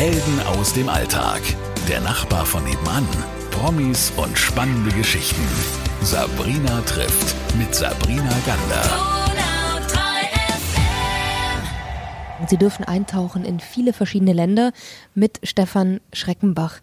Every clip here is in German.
Helden aus dem Alltag. Der Nachbar von nebenan. Promis und spannende Geschichten. Sabrina trifft mit Sabrina Gander. Sie dürfen eintauchen in viele verschiedene Länder mit Stefan Schreckenbach.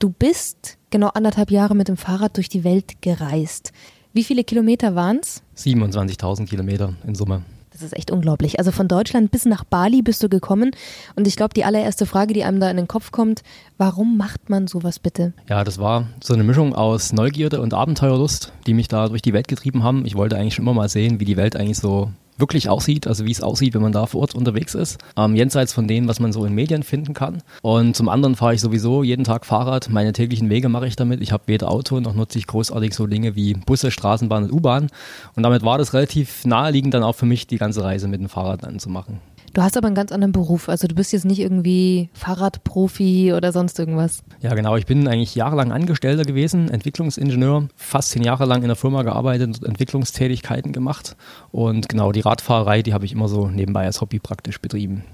Du bist genau anderthalb Jahre mit dem Fahrrad durch die Welt gereist. Wie viele Kilometer waren es? 27.000 Kilometer in Summe. Das ist echt unglaublich. Also von Deutschland bis nach Bali bist du gekommen. Und ich glaube, die allererste Frage, die einem da in den Kopf kommt, warum macht man sowas bitte? Ja, das war so eine Mischung aus Neugierde und Abenteuerlust, die mich da durch die Welt getrieben haben. Ich wollte eigentlich schon immer mal sehen, wie die Welt eigentlich so wirklich aussieht, also wie es aussieht, wenn man da vor Ort unterwegs ist. Ähm, jenseits von dem, was man so in Medien finden kann. Und zum anderen fahre ich sowieso jeden Tag Fahrrad. Meine täglichen Wege mache ich damit. Ich habe weder Auto noch nutze ich großartig so Dinge wie Busse, Straßenbahn und U-Bahn. Und damit war das relativ naheliegend dann auch für mich, die ganze Reise mit dem Fahrrad dann zu machen. Du hast aber einen ganz anderen Beruf. Also du bist jetzt nicht irgendwie Fahrradprofi oder sonst irgendwas. Ja, genau. Ich bin eigentlich jahrelang Angestellter gewesen, Entwicklungsingenieur, fast zehn Jahre lang in der Firma gearbeitet und Entwicklungstätigkeiten gemacht. Und genau, die Radfahrerei, die habe ich immer so nebenbei als Hobby praktisch betrieben.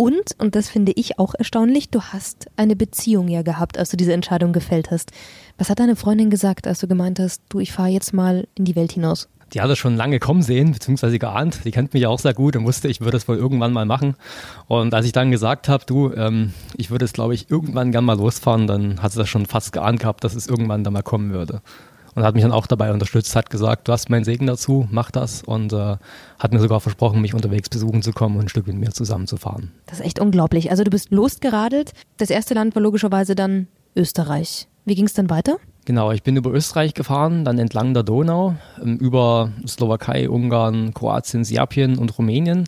Und, und das finde ich auch erstaunlich, du hast eine Beziehung ja gehabt, als du diese Entscheidung gefällt hast. Was hat deine Freundin gesagt, als du gemeint hast, du, ich fahre jetzt mal in die Welt hinaus? Die hat das schon lange kommen sehen, beziehungsweise geahnt. Die kennt mich ja auch sehr gut und wusste, ich würde es wohl irgendwann mal machen. Und als ich dann gesagt habe, du, ähm, ich würde es, glaube ich, irgendwann gern mal losfahren, dann hat sie das schon fast geahnt gehabt, dass es irgendwann da mal kommen würde. Und hat mich dann auch dabei unterstützt, hat gesagt, du hast meinen Segen dazu, mach das. Und äh, hat mir sogar versprochen, mich unterwegs besuchen zu kommen und ein Stück mit mir zusammenzufahren. Das ist echt unglaublich. Also du bist losgeradelt. Das erste Land war logischerweise dann Österreich. Wie ging es dann weiter? Genau, ich bin über Österreich gefahren, dann entlang der Donau, ähm, über Slowakei, Ungarn, Kroatien, Serbien und Rumänien,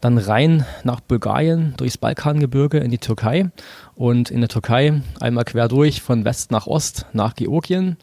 dann rein nach Bulgarien, durchs Balkangebirge in die Türkei und in der Türkei einmal quer durch von West nach Ost nach Georgien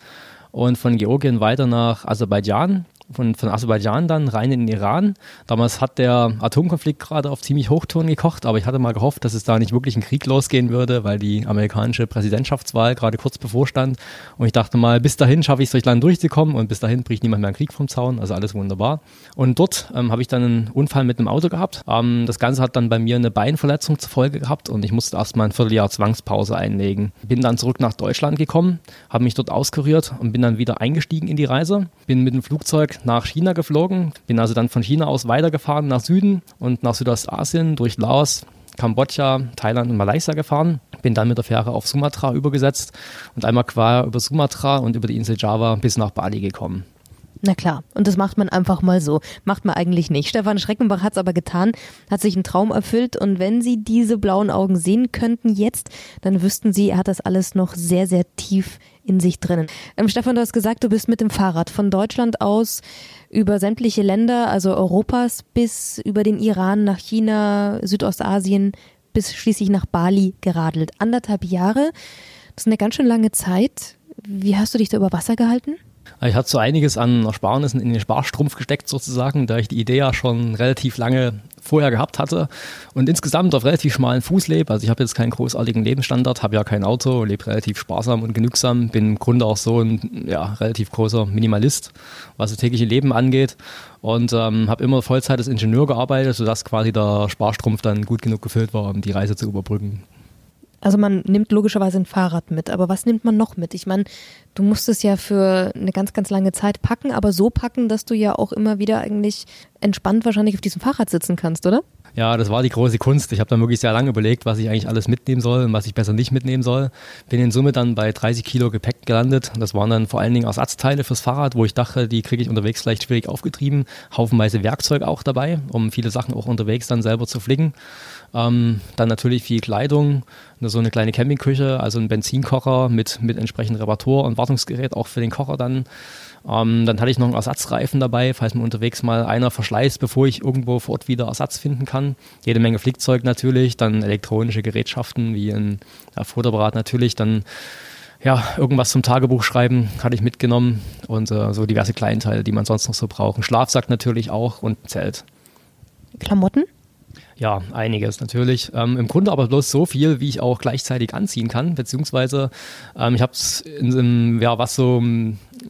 und von Georgien weiter nach Aserbaidschan von, von Aserbaidschan dann rein in den Iran. Damals hat der Atomkonflikt gerade auf ziemlich Hochton gekocht, aber ich hatte mal gehofft, dass es da nicht wirklich ein Krieg losgehen würde, weil die amerikanische Präsidentschaftswahl gerade kurz bevorstand. Und ich dachte mal, bis dahin schaffe ich es durch Land durchzukommen und bis dahin bricht niemand mehr einen Krieg vom Zaun, also alles wunderbar. Und dort ähm, habe ich dann einen Unfall mit einem Auto gehabt. Ähm, das Ganze hat dann bei mir eine Beinverletzung zur Folge gehabt und ich musste erstmal ein Vierteljahr Zwangspause einlegen. Bin dann zurück nach Deutschland gekommen, habe mich dort auskuriert und bin dann wieder eingestiegen in die Reise. Bin mit dem Flugzeug nach China geflogen, bin also dann von China aus weitergefahren nach Süden und nach Südostasien durch Laos, Kambodscha, Thailand und Malaysia gefahren. Bin dann mit der Fähre auf Sumatra übergesetzt und einmal quer über Sumatra und über die Insel Java bis nach Bali gekommen. Na klar, und das macht man einfach mal so. Macht man eigentlich nicht. Stefan Schreckenbach hat es aber getan, hat sich einen Traum erfüllt und wenn Sie diese blauen Augen sehen könnten jetzt, dann wüssten Sie, er hat das alles noch sehr, sehr tief in sich drinnen. Ähm, Stefan, du hast gesagt, du bist mit dem Fahrrad von Deutschland aus über sämtliche Länder, also Europas, bis über den Iran nach China, Südostasien, bis schließlich nach Bali geradelt. Anderthalb Jahre, das ist eine ganz schön lange Zeit. Wie hast du dich da über Wasser gehalten? Ich hatte so einiges an Ersparnissen in den Sparstrumpf gesteckt sozusagen, da ich die Idee ja schon relativ lange vorher gehabt hatte und insgesamt auf relativ schmalen Fuß lebe. Also ich habe jetzt keinen großartigen Lebensstandard, habe ja kein Auto, lebe relativ sparsam und genügsam, bin im Grunde auch so ein ja, relativ großer Minimalist, was das tägliche Leben angeht und ähm, habe immer Vollzeit als Ingenieur gearbeitet, sodass quasi der Sparstrumpf dann gut genug gefüllt war, um die Reise zu überbrücken. Also man nimmt logischerweise ein Fahrrad mit, aber was nimmt man noch mit? Ich meine, du musst es ja für eine ganz, ganz lange Zeit packen, aber so packen, dass du ja auch immer wieder eigentlich entspannt wahrscheinlich auf diesem Fahrrad sitzen kannst, oder? Ja, das war die große Kunst. Ich habe dann wirklich sehr lange überlegt, was ich eigentlich alles mitnehmen soll und was ich besser nicht mitnehmen soll. Bin in Summe dann bei 30 Kilo Gepäck gelandet. Das waren dann vor allen Dingen Ersatzteile fürs Fahrrad, wo ich dachte, die kriege ich unterwegs vielleicht schwierig aufgetrieben. Haufenweise Werkzeug auch dabei, um viele Sachen auch unterwegs dann selber zu flicken. Ähm, dann natürlich viel Kleidung, so eine kleine Campingküche, also ein Benzinkocher mit, mit entsprechendem Reparatur und Wartungsgerät auch für den Kocher dann. Ähm, dann hatte ich noch einen Ersatzreifen dabei, falls mir unterwegs mal einer verschleißt, bevor ich irgendwo vor Ort wieder Ersatz finden kann. Jede Menge Flickzeug natürlich, dann elektronische Gerätschaften wie ein ja, Fotoapparat natürlich, dann ja, irgendwas zum Tagebuch schreiben hatte ich mitgenommen und äh, so diverse Kleinteile, die man sonst noch so braucht. Ein Schlafsack natürlich auch und ein Zelt. Klamotten? Ja, einiges natürlich. Ähm, Im Grunde aber bloß so viel, wie ich auch gleichzeitig anziehen kann, beziehungsweise ähm, ich habe es ja, was so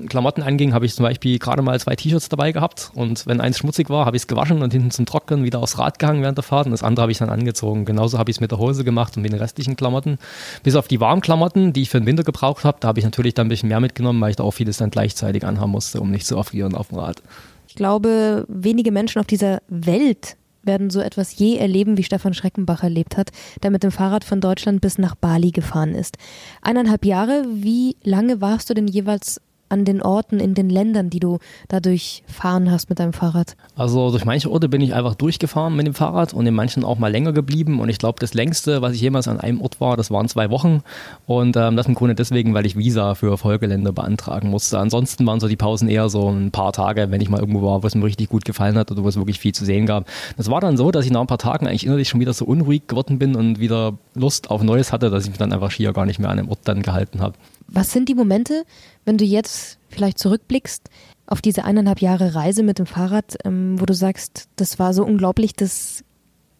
Klamotten anging, habe ich zum Beispiel gerade mal zwei T-Shirts dabei gehabt und wenn eins schmutzig war, habe ich es gewaschen und hinten zum Trocknen wieder aufs Rad gehangen während der Fahrt und das andere habe ich dann angezogen. Genauso habe ich es mit der Hose gemacht und mit den restlichen Klamotten. Bis auf die Warmklamotten, die ich für den Winter gebraucht habe, da habe ich natürlich dann ein bisschen mehr mitgenommen, weil ich da auch vieles dann gleichzeitig anhaben musste, um nicht zu erfrieren auf dem Rad. Ich glaube, wenige Menschen auf dieser Welt werden so etwas je erleben, wie Stefan Schreckenbach erlebt hat, der mit dem Fahrrad von Deutschland bis nach Bali gefahren ist. Eineinhalb Jahre, wie lange warst du denn jeweils an den Orten, in den Ländern, die du dadurch fahren hast mit deinem Fahrrad? Also durch manche Orte bin ich einfach durchgefahren mit dem Fahrrad und in manchen auch mal länger geblieben. Und ich glaube, das längste, was ich jemals an einem Ort war, das waren zwei Wochen. Und ähm, das im Grunde deswegen, weil ich Visa für Folgeländer beantragen musste. Ansonsten waren so die Pausen eher so ein paar Tage, wenn ich mal irgendwo war, wo es mir richtig gut gefallen hat oder wo es wirklich viel zu sehen gab. Das war dann so, dass ich nach ein paar Tagen eigentlich innerlich schon wieder so unruhig geworden bin und wieder Lust auf Neues hatte, dass ich mich dann einfach schier gar nicht mehr an dem Ort dann gehalten habe. Was sind die Momente, wenn du jetzt vielleicht zurückblickst auf diese eineinhalb Jahre Reise mit dem Fahrrad, ähm, wo du sagst, das war so unglaublich, das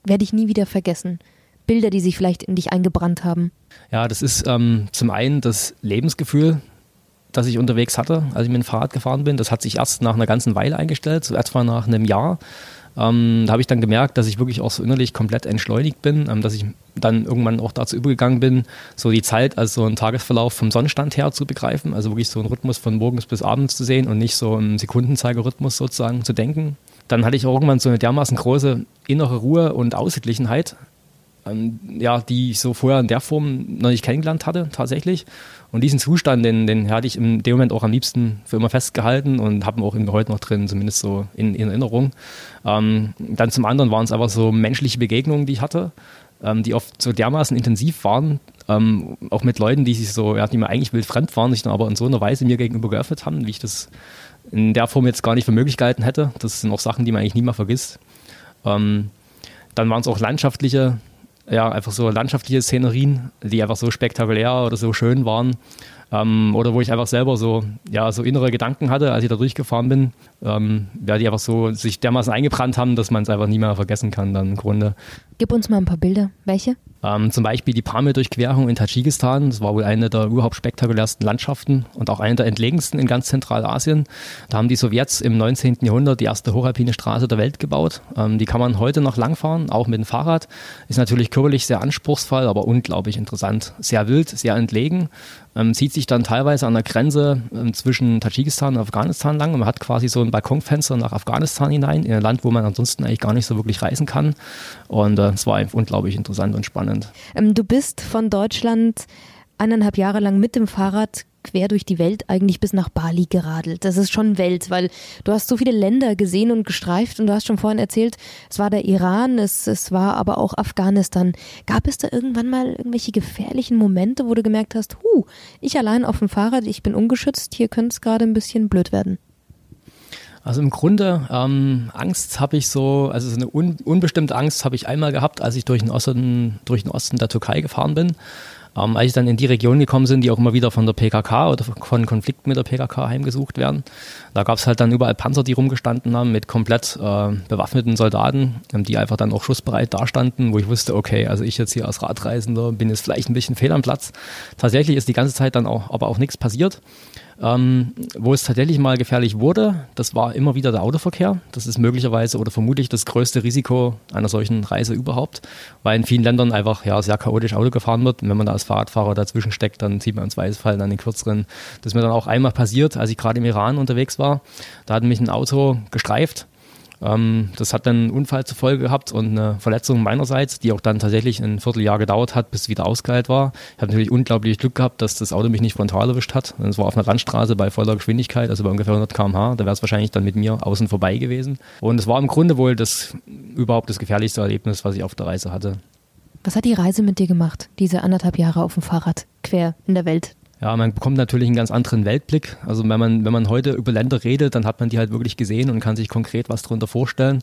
werde ich nie wieder vergessen? Bilder, die sich vielleicht in dich eingebrannt haben. Ja, das ist ähm, zum einen das Lebensgefühl, das ich unterwegs hatte, als ich mit dem Fahrrad gefahren bin. Das hat sich erst nach einer ganzen Weile eingestellt, so etwa nach einem Jahr. Ähm, da habe ich dann gemerkt, dass ich wirklich auch so innerlich komplett entschleunigt bin, ähm, dass ich dann irgendwann auch dazu übergegangen bin, so die Zeit als so einen Tagesverlauf vom Sonnenstand her zu begreifen, also wirklich so einen Rhythmus von morgens bis abends zu sehen und nicht so einen Sekundenzeigerrhythmus sozusagen zu denken. Dann hatte ich auch irgendwann so eine dermaßen große innere Ruhe und Ausgeglichenheit, ähm, ja, die ich so vorher in der Form noch nicht kennengelernt hatte, tatsächlich. Und diesen Zustand, den, den hatte ich in dem Moment auch am liebsten für immer festgehalten und habe ihn auch heute noch drin, zumindest so in, in Erinnerung. Ähm, dann zum anderen waren es einfach so menschliche Begegnungen, die ich hatte, ähm, die oft so dermaßen intensiv waren, ähm, auch mit Leuten, die sich so, ja, die mir eigentlich wildfremd waren, sich dann aber in so einer Weise mir gegenüber geöffnet haben, wie ich das in der Form jetzt gar nicht für möglich gehalten hätte. Das sind auch Sachen, die man eigentlich nie mehr vergisst. Ähm, dann waren es auch landschaftliche ja, einfach so landschaftliche Szenerien, die einfach so spektakulär oder so schön waren. Ähm, oder wo ich einfach selber so, ja, so innere Gedanken hatte, als ich da durchgefahren bin, ähm, ja, die einfach so sich dermaßen eingebrannt haben, dass man es einfach nie mehr vergessen kann dann im Grunde. Gib uns mal ein paar Bilder. Welche? Ähm, zum Beispiel die Pamir-Durchquerung in Tadschikistan. Das war wohl eine der überhaupt spektakulärsten Landschaften und auch eine der entlegensten in ganz Zentralasien. Da haben die Sowjets im 19. Jahrhundert die erste hochalpine Straße der Welt gebaut. Ähm, die kann man heute noch langfahren, auch mit dem Fahrrad. Ist natürlich körperlich sehr anspruchsvoll, aber unglaublich interessant. Sehr wild, sehr entlegen. Ähm, zieht sich dann teilweise an der Grenze ähm, zwischen Tadschikistan und Afghanistan lang. Und man hat quasi so ein Balkonfenster nach Afghanistan hinein, in ein Land, wo man ansonsten eigentlich gar nicht so wirklich reisen kann. Und äh, es war unglaublich interessant und spannend. Ähm, du bist von Deutschland eineinhalb Jahre lang mit dem Fahrrad quer durch die Welt eigentlich bis nach Bali geradelt. Das ist schon Welt, weil du hast so viele Länder gesehen und gestreift und du hast schon vorhin erzählt, es war der Iran, es, es war aber auch Afghanistan. Gab es da irgendwann mal irgendwelche gefährlichen Momente, wo du gemerkt hast, hu, ich allein auf dem Fahrrad, ich bin ungeschützt, hier könnte es gerade ein bisschen blöd werden? Also im Grunde ähm, Angst habe ich so, also so eine un, unbestimmte Angst habe ich einmal gehabt, als ich durch den Osten, durch den Osten der Türkei gefahren bin. Ähm, als ich dann in die Region gekommen sind, die auch immer wieder von der PKK oder von Konflikten mit der PKK heimgesucht werden, da gab es halt dann überall Panzer, die rumgestanden haben mit komplett äh, bewaffneten Soldaten, ähm, die einfach dann auch schussbereit dastanden, wo ich wusste, okay, also ich jetzt hier als Radreisender bin jetzt vielleicht ein bisschen fehl am Platz. Tatsächlich ist die ganze Zeit dann auch, aber auch nichts passiert. Ähm, wo es tatsächlich mal gefährlich wurde, das war immer wieder der Autoverkehr. Das ist möglicherweise oder vermutlich das größte Risiko einer solchen Reise überhaupt, weil in vielen Ländern einfach ja, sehr chaotisch Auto gefahren wird. Und wenn man da als Fahrradfahrer dazwischen steckt, dann zieht man ins Weißfall dann den kürzeren. Das ist mir dann auch einmal passiert, als ich gerade im Iran unterwegs war. Da hat mich ein Auto gestreift ähm, das hat dann einen Unfall zur Folge gehabt und eine Verletzung meinerseits, die auch dann tatsächlich ein Vierteljahr gedauert hat, bis es wieder ausgeheilt war. Ich habe natürlich unglaublich Glück gehabt, dass das Auto mich nicht frontal erwischt hat. Es war auf einer Landstraße bei voller Geschwindigkeit, also bei ungefähr 100 km/h. Da wäre es wahrscheinlich dann mit mir außen vorbei gewesen. Und es war im Grunde wohl das überhaupt das gefährlichste Erlebnis, was ich auf der Reise hatte. Was hat die Reise mit dir gemacht, diese anderthalb Jahre auf dem Fahrrad, quer in der Welt? Ja, man bekommt natürlich einen ganz anderen Weltblick. Also wenn man, wenn man heute über Länder redet, dann hat man die halt wirklich gesehen und kann sich konkret was darunter vorstellen.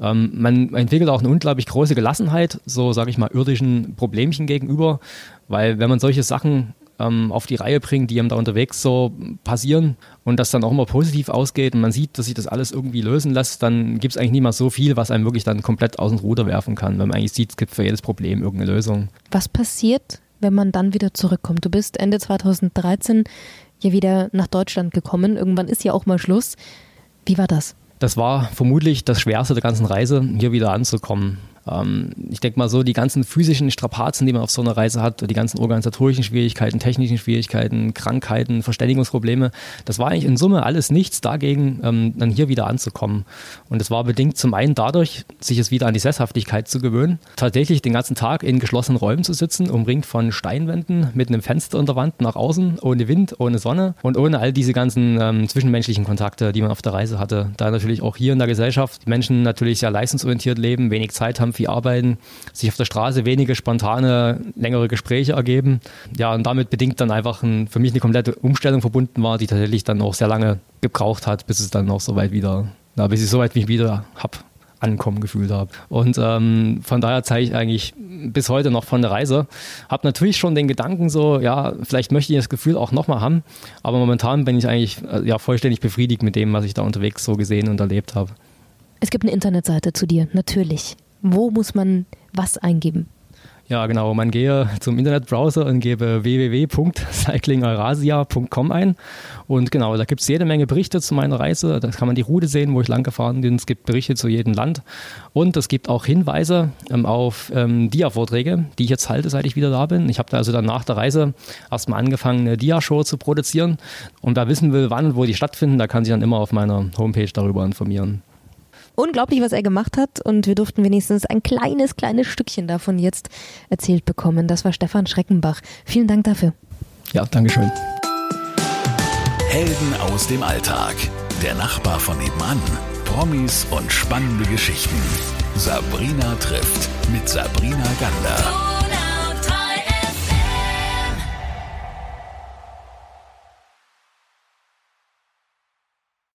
Ähm, man entwickelt auch eine unglaublich große Gelassenheit, so sage ich mal, irdischen Problemchen gegenüber, weil wenn man solche Sachen ähm, auf die Reihe bringt, die einem da unterwegs so passieren und das dann auch immer positiv ausgeht und man sieht, dass sich das alles irgendwie lösen lässt, dann gibt es eigentlich nicht mal so viel, was einem wirklich dann komplett aus dem Ruder werfen kann, wenn man eigentlich sieht, es gibt für jedes Problem irgendeine Lösung. Was passiert, wenn man dann wieder zurückkommt? Du bist Ende 2013 hier wieder nach Deutschland gekommen. Irgendwann ist ja auch mal Schluss. Wie war das? Das war vermutlich das Schwerste der ganzen Reise, hier wieder anzukommen. Ähm, ich denke mal so, die ganzen physischen Strapazen, die man auf so einer Reise hat, die ganzen organisatorischen Schwierigkeiten, technischen Schwierigkeiten, Krankheiten, Verständigungsprobleme, das war eigentlich in Summe alles nichts dagegen, ähm, dann hier wieder anzukommen. Und es war bedingt zum einen dadurch, sich es wieder an die Sesshaftigkeit zu gewöhnen, tatsächlich den ganzen Tag in geschlossenen Räumen zu sitzen, umringt von Steinwänden, mit einem Fenster in der Wand nach außen, ohne Wind, ohne Sonne und ohne all diese ganzen ähm, zwischenmenschlichen Kontakte, die man auf der Reise hatte. Da natürlich auch hier in der Gesellschaft Menschen natürlich sehr leistungsorientiert leben, wenig Zeit haben viel arbeiten, sich auf der Straße wenige spontane, längere Gespräche ergeben. Ja, und damit bedingt dann einfach ein, für mich eine komplette Umstellung verbunden war, die tatsächlich dann auch sehr lange gebraucht hat, bis es dann auch soweit wieder, na, bis ich soweit mich wieder habe ankommen gefühlt habe. Und ähm, von daher zeige ich eigentlich bis heute noch von der Reise. Habe natürlich schon den Gedanken so, ja, vielleicht möchte ich das Gefühl auch nochmal haben, aber momentan bin ich eigentlich äh, ja vollständig befriedigt mit dem, was ich da unterwegs so gesehen und erlebt habe. Es gibt eine Internetseite zu dir, natürlich. Wo muss man was eingeben? Ja, genau. Man gehe zum Internetbrowser und gebe www.cyclingeurasia.com ein. Und genau, da gibt es jede Menge Berichte zu meiner Reise. Da kann man die Route sehen, wo ich lang gefahren bin. Es gibt Berichte zu jedem Land. Und es gibt auch Hinweise ähm, auf ähm, Dia-Vorträge, die ich jetzt halte, seit ich wieder da bin. Ich habe da also dann nach der Reise erstmal angefangen, eine Dia-Show zu produzieren. Und wer wissen will, wann und wo die stattfinden, da kann sich dann immer auf meiner Homepage darüber informieren unglaublich, was er gemacht hat und wir durften wenigstens ein kleines, kleines Stückchen davon jetzt erzählt bekommen. Das war Stefan Schreckenbach. Vielen Dank dafür. Ja, Dankeschön. Helden aus dem Alltag. Der Nachbar von nebenan. Promis und spannende Geschichten. Sabrina trifft mit Sabrina Gander.